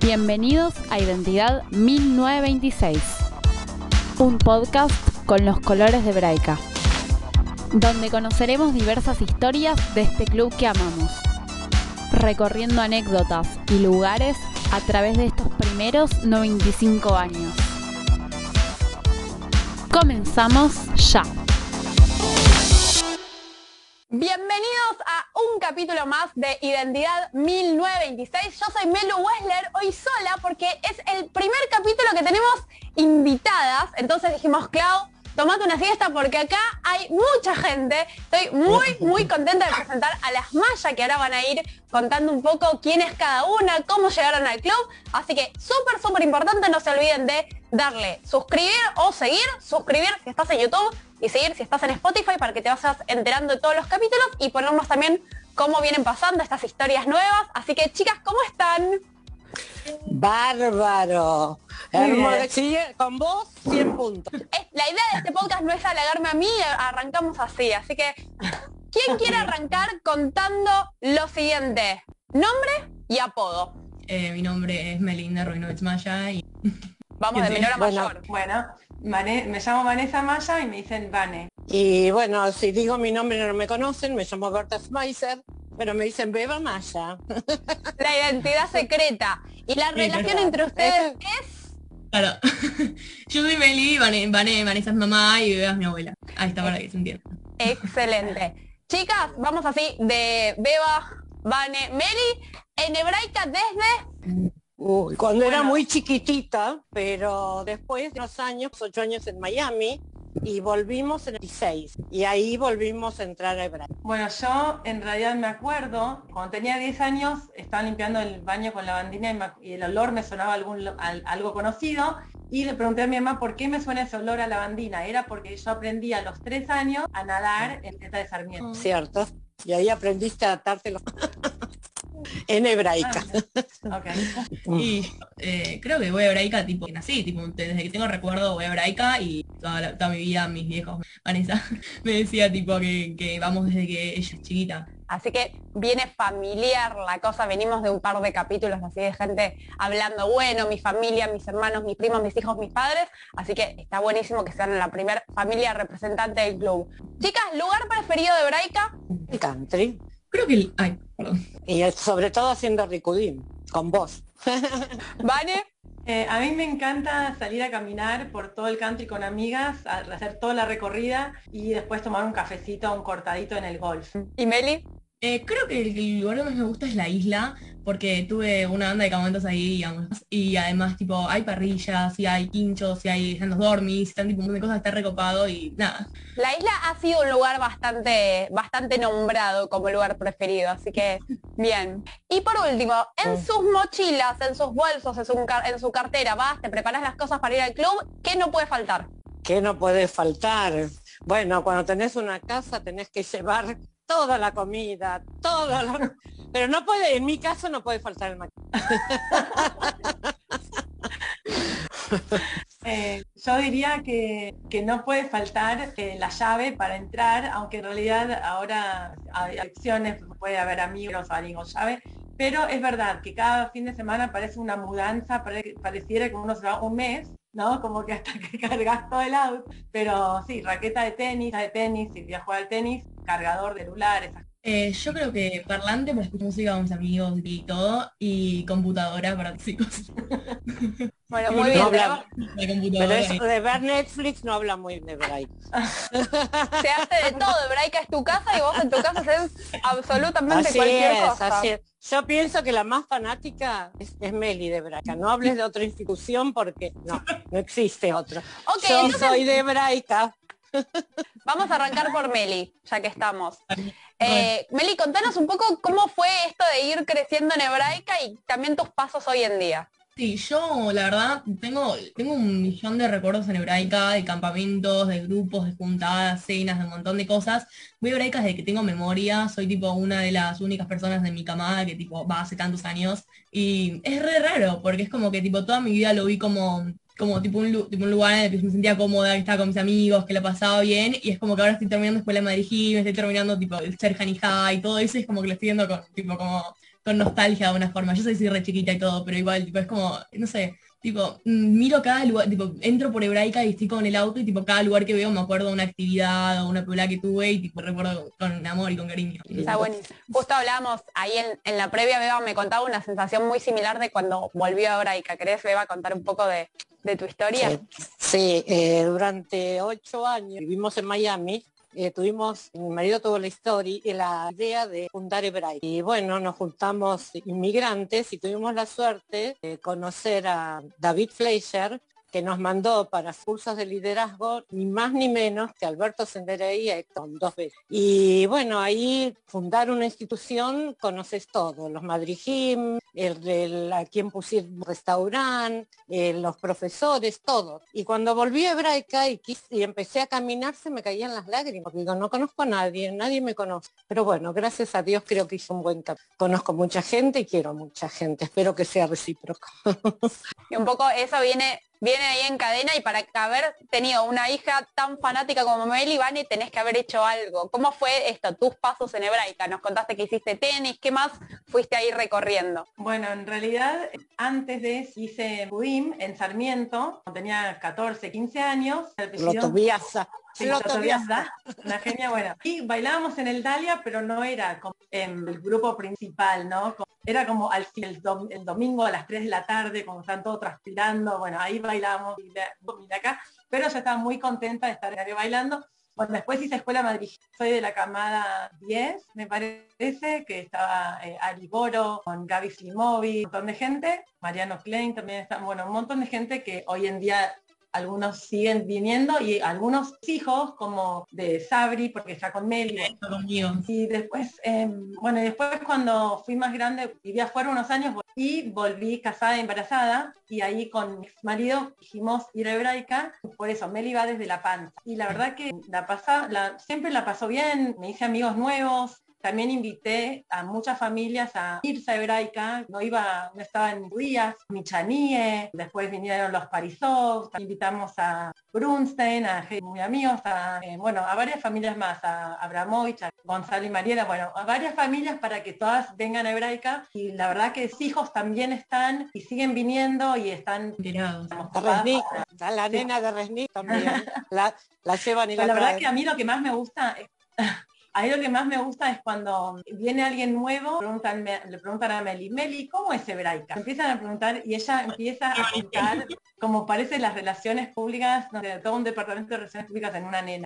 Bienvenidos a Identidad 1926, un podcast con los colores de Braica, donde conoceremos diversas historias de este club que amamos, recorriendo anécdotas y lugares a través de estos primeros 95 años. Comenzamos ya. Identidad 1926. Yo soy Melu Wessler, hoy sola porque es el primer capítulo que tenemos invitadas. Entonces dijimos, Clau, tomate una siesta porque acá hay mucha gente. Estoy muy, muy contenta de presentar a las Maya que ahora van a ir contando un poco quién es cada una, cómo llegaron al club. Así que súper, súper importante, no se olviden de darle suscribir o seguir, suscribir si estás en YouTube y seguir si estás en Spotify para que te vayas enterando de todos los capítulos y ponernos también cómo vienen pasando estas historias nuevas. Así que chicas, ¿cómo están? Bárbaro. Sí, con vos 100 puntos. la idea de este podcast no es halagarme a mí, arrancamos así. Así que, ¿quién quiere arrancar contando lo siguiente? Nombre y apodo. Eh, mi nombre es Melinda Ruinovich Maya y... Vamos de menor a mayor. Bueno, me llamo Vanessa Maya y me dicen Vane. Y bueno, si digo mi nombre no me conocen, me llamo Berta Schmeiser, pero me dicen Beba Maya. La identidad secreta. ¿Y la relación entre ustedes es? Claro. Yo soy Meli, Vane, Vanessa es mamá y Beba es mi abuela. Ahí está para que se entienda. Excelente. Chicas, vamos así de Beba, Vane, Meli, en hebraica desde Uy, cuando era muy chiquitita, pero después de unos años, ocho años en Miami, y volvimos en el 16 y ahí volvimos a entrar a Hebraica. Bueno, yo en realidad me acuerdo, cuando tenía 10 años, estaba limpiando el baño con la bandina y, el olor me sonaba algún, algo conocido y le pregunté a mi mamá por qué me suena ese olor a lavandina. Era porque yo aprendí a los tres años a nadar en Teta de Sarmiento. Cierto. Y ahí aprendiste a adaptarte los... en hebraica. Ah, y eh, creo que voy a hebraica tipo nací, tipo, desde que tengo recuerdo voy a hebraica y toda, mi vida mis viejos, Vanessa, me decía tipo que, vamos desde que ella es chiquita. Así que viene familiar la cosa, venimos de un par de capítulos así de gente hablando, bueno, mi familia, mis hermanos, mis primos, mis hijos, mis padres, así que está buenísimo que sean la primera familia representante del club. Chicas, ¿lugar preferido de Hebraica? El country. Creo que... Ay, perdón. Y sobre todo haciendo ricudín, con vos. ¿Vale? Eh, a mí me encanta salir a caminar por todo el country con amigas, hacer toda la recorrida y después tomar un cafecito, un cortadito en el golf. ¿Y Meli? Eh, creo que el lugar que más me gusta es la isla, porque tuve una banda de campamentos ahí, digamos, y además, tipo, hay parrillas, y hay quinchos, y hay están los dormis, están tipo un montón de cosas, está recopado y nada. La isla ha sido un lugar bastante, bastante nombrado como lugar preferido, así que bien. Y por último, en sus mochilas, en sus bolsos, en su, en su cartera, vas, te preparas las cosas para ir al club, ¿qué no puede faltar? ¿Qué no puede faltar? Bueno, cuando tenés una casa tenés que llevar toda la comida, toda la... Pero no puede, en mi caso no puede faltar el maquillaje. Eh, yo diría que, no puede faltar eh, la llave para entrar, aunque en realidad ahora hay acciones, puede haber amigos con llave, pero es verdad que cada fin de semana parece una mudanza, pareciera que uno se va un mes, ¿no? Como que hasta que cargas todo el auto. Pero sí, raqueta de tenis, de tenis, si voy a jugar al tenis, cargador de celular, esas eh, yo creo que parlante para escuchar música con mis amigos y todo, y computadora para chicos. Bueno, muy bien. pero eso de ver Netflix no habla muy de Braica. Se hace de todo, Braica es tu casa y vos en tu casa haces absolutamente cualquier cosa. Yo pienso que la más fanática es, Meli de Braica. No hables de otra institución porque no, no existe otra. Yo soy de Braica. Vamos a arrancar por Meli, ya que estamos. Eh, Meli, contanos un poco cómo fue esto de ir creciendo en hebraica y también tus pasos hoy en día. Sí, yo la verdad tengo, tengo un millón de recuerdos en hebraica, de campamentos, de grupos, de juntadas, cenas, de un montón de cosas. Voy a hebraica desde que tengo memoria, soy tipo una de las únicas personas de mi camada que tipo va hace tantos años. Y es re raro, porque es como que tipo toda mi vida lo vi como como tipo un, tipo un lugar en el que me sentía cómoda, que estaba con mis amigos, que la pasaba bien, y es como que ahora estoy terminando Escuela de Madrid me estoy terminando tipo el ser y todo eso, y es como que lo estoy viendo con, tipo, como, con nostalgia de una forma. Yo soy re chiquita y todo, pero igual, tipo, es como, no sé, tipo, mm, miro cada lugar, tipo, entro por Hebraica y estoy con el auto y tipo, cada lugar que veo me acuerdo de una actividad o una película que tuve y tipo, recuerdo con amor y con cariño. Está buenísimo. Justo hablábamos ahí en, la previa, Beba me contaba una sensación muy similar de cuando volvió a Hebraica. ¿Querés, Beba, contar un poco de, tu historia? Sí, eh, durante ocho años vivimos en Miami eh, tuvimos, mi marido tuvo la historia y la idea de fundar Hebraica. Y bueno, nos juntamos inmigrantes y tuvimos la suerte de conocer a David Fleischer, que nos mandó para cursos de liderazgo ni más ni menos que Alberto Senderey Héctor dos veces. Y bueno, ahí fundar una institución conoces todo, los Madrid el, el, a quien pusieron restaurante, eh, los profesores, todo. Y cuando volví a Hebraica y, y, empecé a caminar se me caían las lágrimas, digo, no conozco a nadie, nadie me conoce. Pero bueno, gracias a Dios creo que hice un buen camino. Conozco mucha gente y quiero mucha gente, espero que sea recíproco. y un poco eso viene viene ahí en cadena y para haber tenido una hija tan fanática como Meli, Vane, tenés que haber hecho algo. ¿Cómo fue esto, tus pasos en hebraica? Nos contaste que hiciste tenis, ¿qué más fuiste ahí recorriendo? Bueno, en realidad, antes de eso hice Budim en Sarmiento, tenía 14, 15 años. Lo Sí, una genia buena. Y bailábamos en el Dalia, pero no era como en el grupo principal, ¿no? Era como al fin, el, domingo a las 3 de la tarde, cuando están todos transpirando, bueno, ahí bailábamos, mira acá, pero yo estaba muy contenta de estar bailando. Bueno, después hice Escuela Madrid. Soy de la camada 10, me parece, que estaba eh, Ari Boro, con Gaby Slimovi, un montón de gente, Mariano Klein también está, bueno, un montón de gente que hoy en día algunos siguen viniendo y algunos hijos como de Sabri, porque está con Meli. Y después, em, bueno, después cuando fui más grande, viví afuera unos años y volví casada, embarazada, y ahí con mi marido dijimos ir a hebraica, por eso Meli va desde la panza. Y la verdad que la pasa, la, siempre la pasó bien, me hice amigos nuevos, también invité a muchas familias a irse a hebraica, no iba, no estaba en Díaz, Michanie, después vinieron los Parisov, invitamos a Brunstein, a muy amigos, a, eh, bueno, a varias familias más, a Abramovich, a Gonzalo y Mariela, bueno, a varias familias para que todas vengan a hebraica y la verdad que hijos también están y siguen viniendo y están está la nena de Resnick también, la, llevan y la La verdad que a mí lo que más me gusta es Ahí lo que más me gusta es cuando viene alguien nuevo, le preguntan a Meli, Meli, ¿cómo es hebraica? Empiezan a preguntar y ella empieza a contar como parece las relaciones públicas, no sé, todo un departamento de relaciones públicas en una nena.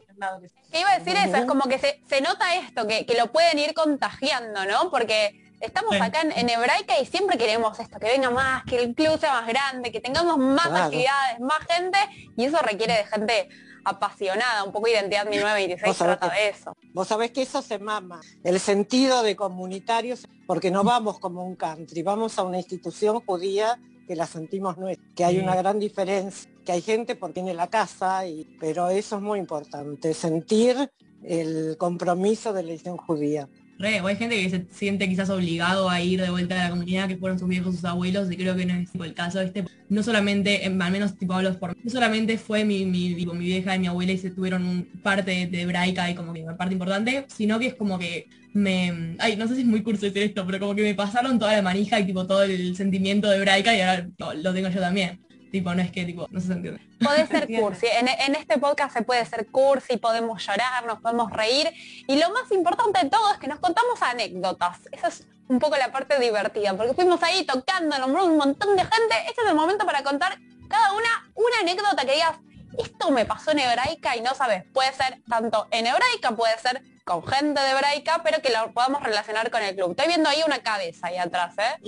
¿Qué iba a decir eso? Es como que se, nota esto, que, lo pueden ir contagiando, ¿no? Porque estamos acá en, hebraica y siempre queremos esto, que venga más, que el club sea más grande, que tengamos más actividades, más gente, y eso requiere de gente apasionada, un poco identidad 1926 trata de eso. Vos sabés que eso se mama, el sentido de comunitarios, porque no vamos como un country, vamos a una institución judía que la sentimos nuestra, que hay una gran diferencia, que hay gente porque tiene la casa, y, pero eso es muy importante, sentir el compromiso de la institución judía hay gente que se siente quizás obligado a ir de vuelta a la comunidad que fueron sus viejos, sus abuelos, y creo que no es el caso. Este, no solamente, al menos tipo hablo por no solamente fue mi, mi, mi vieja y mi abuela y se tuvieron parte de, hebraica y como que parte importante, sino que es como que me. Ay, no sé si es muy curso decir esto, pero como que me pasaron toda la manija y tipo todo el sentimiento de hebraica y ahora lo tengo yo también. Tipo, no es que, tipo, no se entiende. Puede ser cursi. En, este podcast se puede ser cursi, podemos llorar, nos podemos reír. Y lo más importante de todo es que nos contamos anécdotas. Esa es un poco la parte divertida, porque fuimos ahí tocando, nombró un montón de gente. Este es el momento para contar cada una una anécdota que digas, esto me pasó en hebraica y no sabes. Puede ser tanto en hebraica, puede ser con gente de hebraica, pero que lo podamos relacionar con el club. Estoy viendo ahí una cabeza ahí atrás, ¿eh?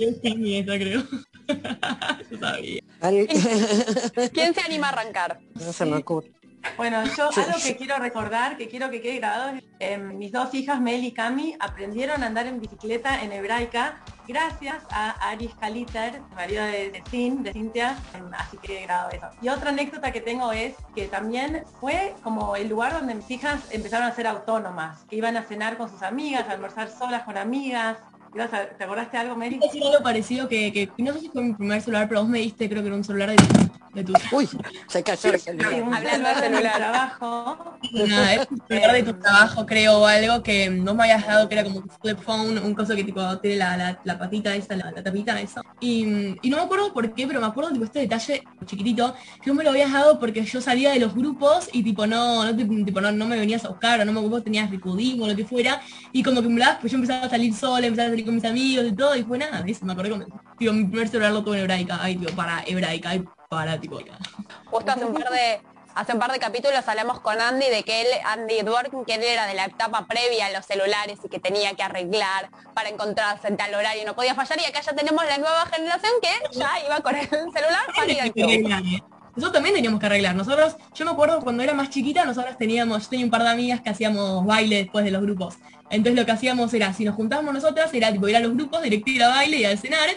creo. ¿Quién se anima a arrancar? No se me ocurre. Bueno, yo algo que quiero recordar, que quiero que quede grabado, eh, mis dos hijas, Mel y Cami, aprendieron a andar en bicicleta en hebraica gracias a Aris Kaliter, marido de, de, de Cintia, em, así que he grabado eso. Y otra anécdota que tengo es que también fue como el lugar donde mis hijas empezaron a ser autónomas, que iban a cenar con sus amigas, a almorzar solas con amigas, ¿Te acordaste algo, Mary? algo parecido que, no sé si fue mi primer celular, pero vos me diste, creo que era un celular de de tu Uy, se cayó el celular. Hablando de celular trabajo. Nada, es un celular de tu trabajo, creo, o algo que no me habías dado, que era como un flip phone, un coso que tipo tiene la, la, la patita esa, la, la tapita esa. Y, y no me acuerdo por qué, pero me acuerdo tipo este detalle chiquitito, que no me lo habías dado porque yo salía de los grupos y tipo no, no, te- tipo, no, no me venías a buscar, o no me acuerdo, tenías ricudismo o lo que fuera, y como que me das, pues yo empezaba a salir sola, empezaba a salir con mis amigos y todo, y fue nada, ¿ves? me acordé como, tipo, mi primer celular lo tuve en hebraica, ay, tipo, para hebraica, para, tipo, Justo hace un par de hace un par de capítulos hablamos con Andy de que él, Andy Dworkin, que él era de la etapa previa a los celulares y que tenía que arreglar para encontrarse en tal horario no podía fallar y acá ya tenemos la nueva generación que ya iba con el celular para ir al club. Nosotros también teníamos que arreglar. Nosotros, yo me acuerdo cuando era más chiquita, nosotros teníamos, yo tenía un par de amigas que hacíamos baile después de los grupos. Entonces lo que hacíamos era, si nos juntábamos nosotras, era tipo ir a los grupos, directo ir a baile y a cenar.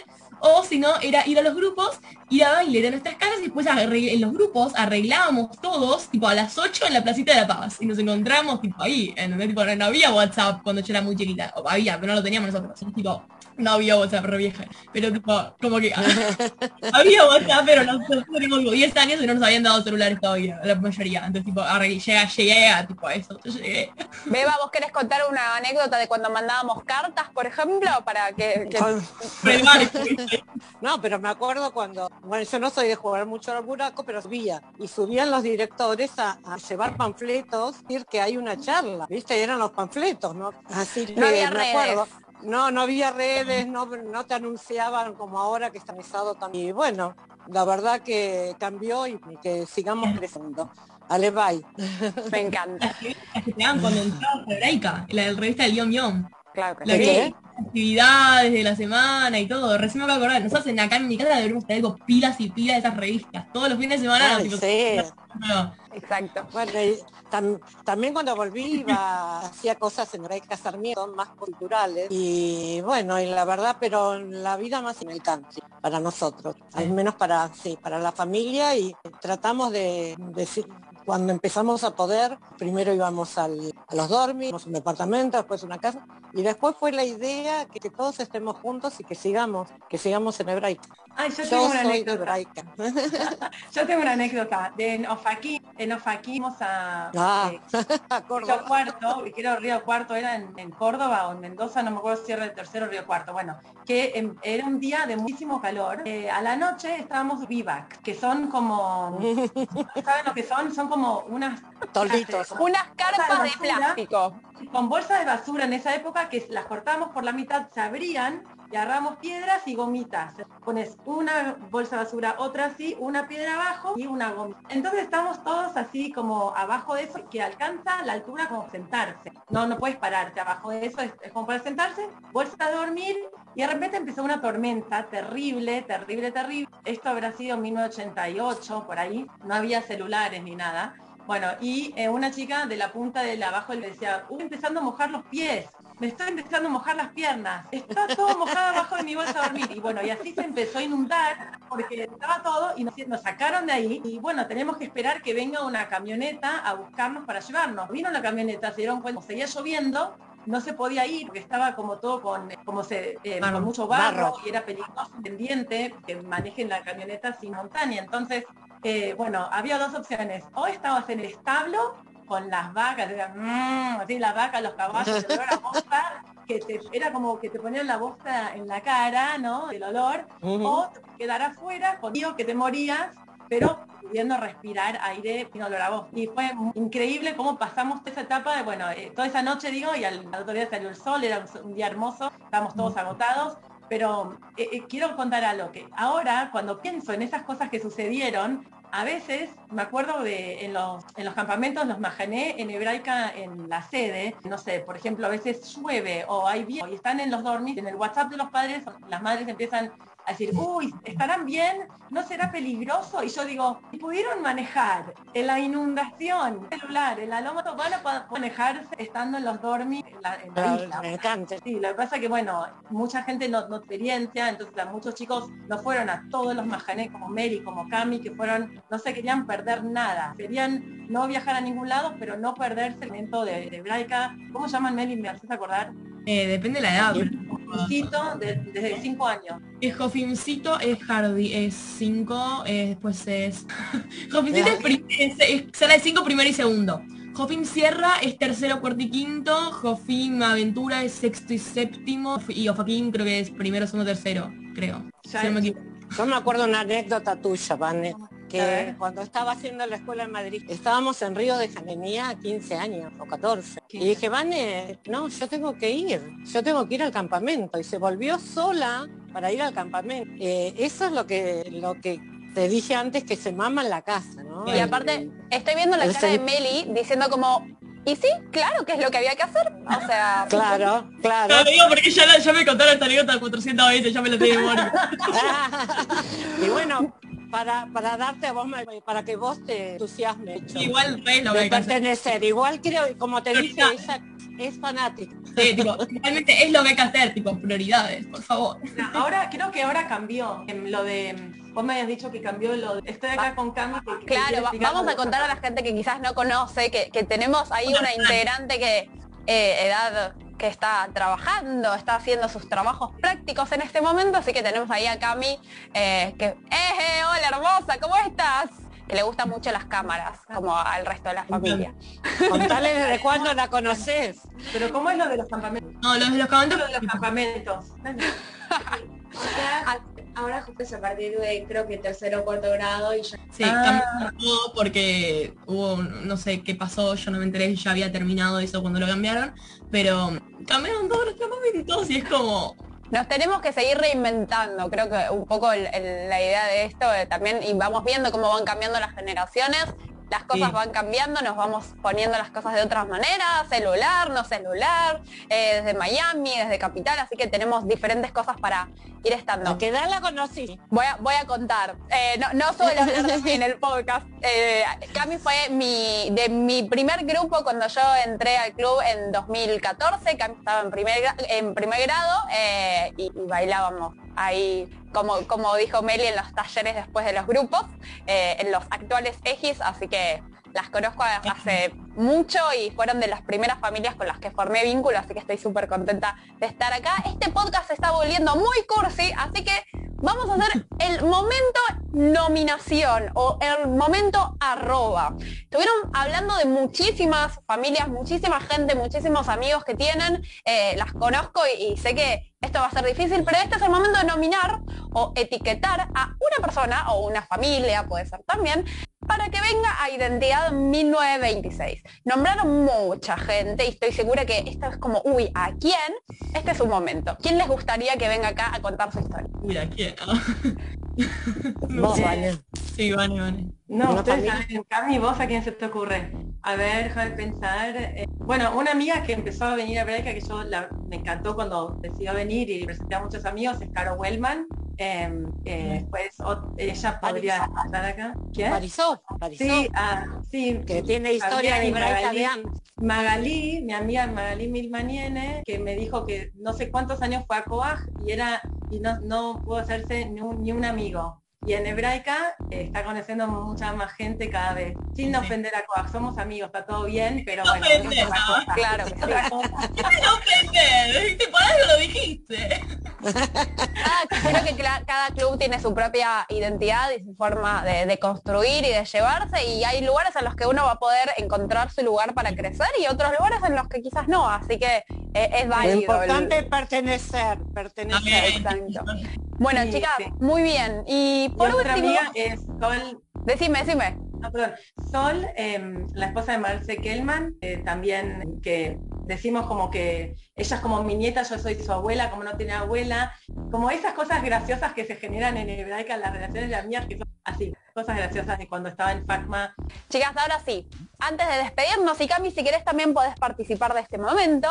O si no, era ir a los grupos, ir a baile de nuestras casas y después arregl- en los grupos arreglábamos todos, tipo a las 8 en la placita de La Paz. Y nos encontramos tipo ahí, en tipo, no había WhatsApp cuando yo era muy chiquita. O había, pero no lo teníamos nosotros. Tipo, no había WhatsApp, re vieja. Pero tipo, como que había WhatsApp, pero nosotros teníamos como 10 años y no nos habían dado celulares todavía, la mayoría. Entonces, tipo, llegué, llegué a tipo a eso. Yo llegué. Beba, ¿vos querés contar una anécdota de cuando mandábamos cartas, por ejemplo, para que, No, pero me acuerdo cuando, bueno, yo no soy de jugar mucho al buraco, pero subía. Y subían los directores a, a llevar panfletos, decir que hay una charla, ¿viste? Eran los panfletos, ¿no? Así que No había me redes. acuerdo. No, no había redes, no, no te anunciaban como ahora que está avisado también. Y bueno, la verdad que cambió y que sigamos creciendo. Ale, bye. me encanta? que te dan cuando entrabas a hebraica, la del revista del guion guion. Claro que La sí. que actividades de la semana y todo. Recién me acabo de acordar. Nosotros en acá en mi casa deberíamos tener algo pilas y pilas de esas revistas. Todos los fines de semana. Ay, tipo, sí. no. Exacto. Bueno, y tam- también cuando volví iba, hacía cosas en Hebraica Sarmiento, más culturales. Y bueno, y la verdad, pero la vida más en el country, para nosotros. Al menos para, sí, para la familia y tratamos de, de si- cuando empezamos a poder, primero íbamos al- a los dormis, un departamento, después una casa, y después fue la idea que, que todos estemos juntos y que sigamos, que sigamos en hebraica. Ay, yo Yo tengo una soy de anécdota. hebraica. Yo tengo una anécdota. De en Ofaquí, en Ofaquí fuimos a Ah, eh, a Río. Cuarto, y quiero Río Cuarto, era en, en Córdoba o en Mendoza, no me acuerdo si era el tercero Río Cuarto. Bueno, que era un día de muchísimo calor. Eh, a la noche estábamos vivac, que son como, ¿saben lo que son? Son como unas Tolditos. Unas carpas de plástico. Con bolsas de basura en esa época que las cortábamos por la mitad, se abrían y agarramos piedras y gomitas. Pones una bolsa de basura, otra así, una piedra abajo y una gomita. Entonces estamos todos así como abajo de eso, que alcanza la altura como sentarse. No, no puedes pararte abajo de eso, es, es como para sentarse, bolsa de dormir y de repente empezó una tormenta terrible, terrible, terrible. Esto habrá sido en 1988, por ahí. No había celulares ni nada. Bueno, y eh, una chica de la punta del abajo le decía, "Uy, empezando a mojar los pies, me estoy empezando a mojar las piernas, está todo mojado abajo de mi bolsa de dormir. Y bueno, y así se empezó a inundar porque estaba todo y nos, nos sacaron de ahí. Y bueno, tenemos que esperar que venga una camioneta a buscarnos para llevarnos. Vino la camioneta, se dieron cuenta, seguía lloviendo, no se podía ir porque estaba como todo con, como se, eh, con mucho barro, Barro. y era peligroso, pendiente, que manejen la camioneta sin montaña. Entonces, eh, bueno, había dos opciones. O estabas en el establo con las vacas, era, mm, así las vacas, los caballos, el olor a bosta, que te, era como que te ponían la bosta en la cara, ¿no? El olor. O quedar afuera con frío que te morías, pero pudiendo respirar aire sin olor a vos. Y fue increíble cómo pasamos esa etapa de, bueno, eh, toda esa noche digo, y al, al otro día salió el sol, era un, un día hermoso, estábamos todos agotados, pero eh, eh, quiero contar algo que ahora cuando pienso en esas cosas que sucedieron, a veces me acuerdo de en los, en los campamentos, los majané en hebraica en la sede, no sé, por ejemplo, a veces llueve o hay viento y están en los dormis, en el WhatsApp de los padres, las madres empiezan a decir, uy, ¿estarán bien? ¿No será peligroso? Y yo digo, si pudieron manejar en la inundación celular, en la loma, van a poder manejarse estando en los dormis en la, en la isla. Me encanta. Sí, lo que pasa que, bueno, mucha gente no, no experiencia, entonces a muchos chicos no fueron a todos los majané como Mary, como Cami, que fueron, no se querían perder nada. Querían no viajar a ningún lado, pero no perderse el momento de, de hebraica. ¿Cómo llaman Mary? ¿Me haces acordar? Eh, depende de la edad. pero Jofincito de- desde cinco años. Es Jofincito, es Hardy, es 5, después es... Jofincito es, es, es sala de 5, primero y segundo. Jofim Sierra es tercero, cuarto y quinto. Jofim Aventura es sexto y séptimo. Y Ofaquín creo que es primero, segundo, tercero, creo. Si no me equivoco. Yo me acuerdo una anécdota tuya, Vane, que cuando estaba haciendo la escuela en Madrid, estábamos en Río de Janeiro, tenía 15 años o 14. Y 15. dije, Vane, no, yo tengo que ir, yo tengo que ir al campamento. Y se volvió sola para ir al campamento. Eh, eso es lo que, lo que te dije antes, que se mama en la casa, ¿no? Y aparte, estoy viendo la el cara de Meli diciendo como, y sí, claro que es lo que había que hacer. O sea, Claro, claro. No, te digo porque ya, ya me contaron esta anécdota 400 veces, ya me la tengo memoria. y bueno, para, para darte a vos, para que vos te entusiasmes. Igual re lo de pertenecer. Igual creo, como te dije, ella es fanática. Sí, tipo, realmente es lo que hay que hacer, tipo, prioridades, por favor. No, Ahora, creo que ahora cambió em, lo de, em, vos me habías dicho que cambió lo de, estoy acá con Cami. que- que claro, vamos a contar a la gente que quizás no conoce, que, que tenemos ahí una integrante que eh, edad que está trabajando, está haciendo sus trabajos prácticos en este momento, así que tenemos ahí a Cami, eh, que, eh, eh, hola hermosa, ¿cómo estás? Que le gustan mucho las cámaras, como al resto de la familia. Contale desde cuándo la conoces. Pero ¿cómo es lo de los campamentos? No, los de los campamentos, Lo de los campamentos. Ahora, justo es a partir de creo que tercero o cuarto grado y ya sí, Ah. cambiaron todo porque hubo, no sé qué pasó, yo no me enteré, ya había terminado eso cuando lo cambiaron, pero cambiaron todos los campamentos y es como, Nos tenemos que seguir reinventando, creo que un poco el- el- la idea de esto eh, también, y vamos viendo cómo van cambiando las generaciones, las cosas Sí. van cambiando, nos vamos poniendo las cosas de otras maneras, celular, no celular, eh, desde Miami, desde Capital, así que tenemos diferentes cosas para ir estando. ¿A qué edad la conocí? Voy a, voy a contar, eh, no, no suelo hablar de mí en el podcast. Eh, Cami fue mi, de mi primer grupo cuando yo entré al club en 2014. Cami estaba en primer, en primer grado y, y bailábamos ahí, como, como dijo Meli, en los talleres después de los grupos, eh, en los actuales EGIs, así que las conozco hace mucho y fueron de las primeras familias con las que formé vínculo, así que estoy súper contenta de estar acá. Este podcast se está volviendo muy cursi, así que vamos a hacer el momento nominación o el momento arroba. Estuvieron hablando de muchísimas familias, muchísima gente, muchísimos amigos que tienen, eh, las conozco y, y sé que esto va a ser difícil, pero este es el momento de nominar o etiquetar a una persona o una familia, puede ser también, para que venga a Identidad 1926. Nombraron mucha gente y estoy segura que esto es como, uy, ¿a quién? Este es su momento. ¿Quién les gustaría que venga acá a contar su historia? uy, ¿a quién? Vos, Vane. Sí, vale, vale. No, ustedes saben, Cami, vos a quién se te ocurre. A ver, déjame pensar. eh, bueno, una amiga que empezó a venir a Breca, que yo la- me encantó cuando decidió venir y presenté a muchos amigos, es Caro Wellman. Eh, eh, ella podría estar acá. ¿Quién? Marisol, Marisol, Sí, ah, sí. que tiene historia de Magalí. Magalí, mi amiga Magalí Milmaniene, que me dijo que no sé cuántos años fue a Coag y era y no, no pudo hacerse ni un, ni un amigo. Y en hebraica eh, está conociendo mucha más gente cada vez. Sin Sí. ofender a Coag, somos amigos, está todo bien, pero No bueno. Claro. Por algo lo dijiste. Cada, creo que cada club tiene su propia identidad y su forma de, de construir y de llevarse y hay lugares en los que uno va a poder encontrar su lugar para crecer y otros lugares en los que quizás no, así que eh, es válido. importante es pertenecer, pertenecer. Exacto. Bueno, Sí, chicas, sí. muy bien. Y por último, amiga es Sol decime, decime. Ah, perdón. Sol, em, la esposa de Marce Kellman, eh, también que decimos como que ella es como mi nieta, yo soy su abuela, como no tiene abuela, como esas cosas graciosas que se generan en hebraica en las relaciones de amigas, que son así, cosas graciosas de cuando estaba en FACMA. Chicas, ahora sí, antes de despedirnos, y Cami, si querés también podés participar de este momento,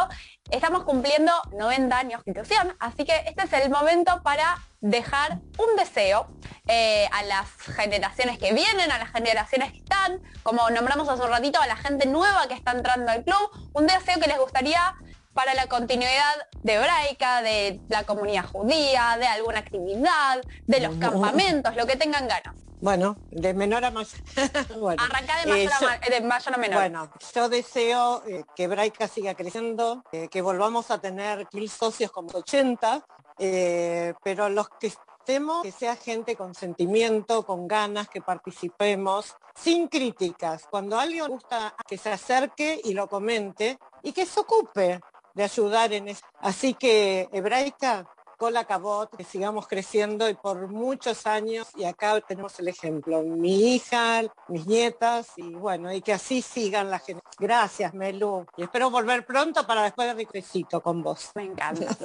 estamos cumpliendo 90 años de institución, así que este es el momento para dejar un deseo eh, a las generaciones que vienen, a las generaciones que están, como nombramos hace un ratito, a la gente nueva que está entrando al club, un deseo que les gustaría para la continuidad de hebraica, de la comunidad judía, de alguna actividad, de los campamentos, lo que tengan ganas. Bueno, de menor a mayor. bueno, de mayor, eh, a, yo- de mayor a menor. Bueno, yo deseo eh, que Braica siga creciendo, eh, que volvamos a tener mil socios como 80, eh, pero los que estemos, que sea gente con sentimiento, con ganas, que participemos, sin críticas. Cuando alguien gusta que se acerque y lo comente y que se ocupe de ayudar en eso. Así que, Hebraica, cola cabot, que sigamos creciendo y por muchos años, y acá tenemos el ejemplo, mi hija, mis nietas, y bueno, y que así sigan la gente. Gracias, Melu, y espero volver pronto para después de ricrecito con vos. Me encanta.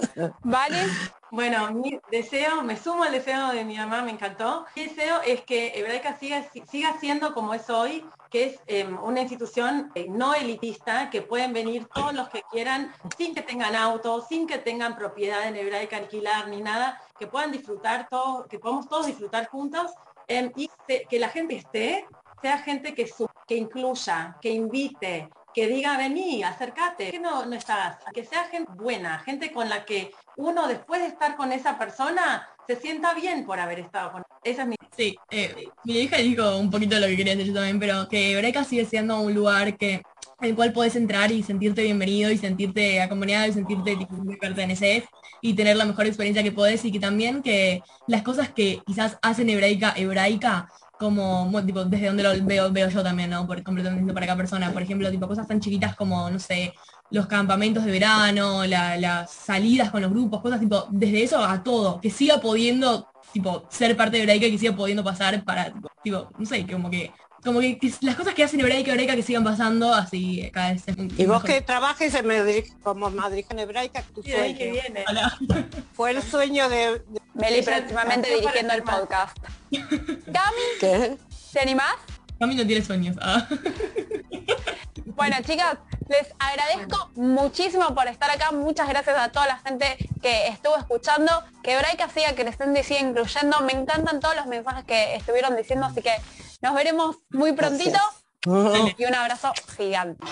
¿Vale? Bueno, mi deseo, me sumo al deseo de mi mamá, me encantó. Mi deseo es que Hebraica siga, siga siendo como es hoy, que es eh, una institución eh, no elitista, que pueden venir todos los que quieran, sin que tengan auto, sin que tengan propiedad en Hebraica alquilar ni nada, que puedan disfrutar todos, que podamos todos disfrutar juntos eh, y que la gente esté, sea gente que, que incluya, que invite, que diga vení, acércate, que no, no estás, que sea gente buena, gente con la que uno después de estar con esa persona se sienta bien por haber estado con esa es mi Sí, eh, mi hija dijo un poquito lo que quería decir yo también, pero que Breca sigue siendo un lugar que el cual puedes entrar y sentirte bienvenido y sentirte acompañado y sentirte que perteneces y tener la mejor experiencia que puedes y que también que las cosas que quizás hacen hebraica hebraica como bueno, tipo desde donde lo veo veo yo también no por completamente para cada persona por ejemplo tipo cosas tan chiquitas como no sé los campamentos de verano la- las salidas con los grupos cosas tipo desde eso a todo que siga pudiendo tipo ser parte de Hebraica y que siga pudiendo pasar para tipo, tipo, no sé como que como que, que las cosas que hacen Hebraica Hebraica que sigan pasando así cada vez es Y vos mejor. que trabajes en Madrid, como madrigana hebraica, tu sueño. viene. Fue el sueño de... Meli próximamente dirigiendo el podcast. Cami, ¿Qué? ¿te animás? Cami no tiene sueños ah. Bueno, chicas, les agradezco muchísimo por estar acá. Muchas gracias a toda la gente que estuvo escuchando. Que Braica siga creciendo y siga incluyendo. Me encantan todos los mensajes que estuvieron diciendo, así que nos veremos muy prontito. Gracias. Y un abrazo gigante.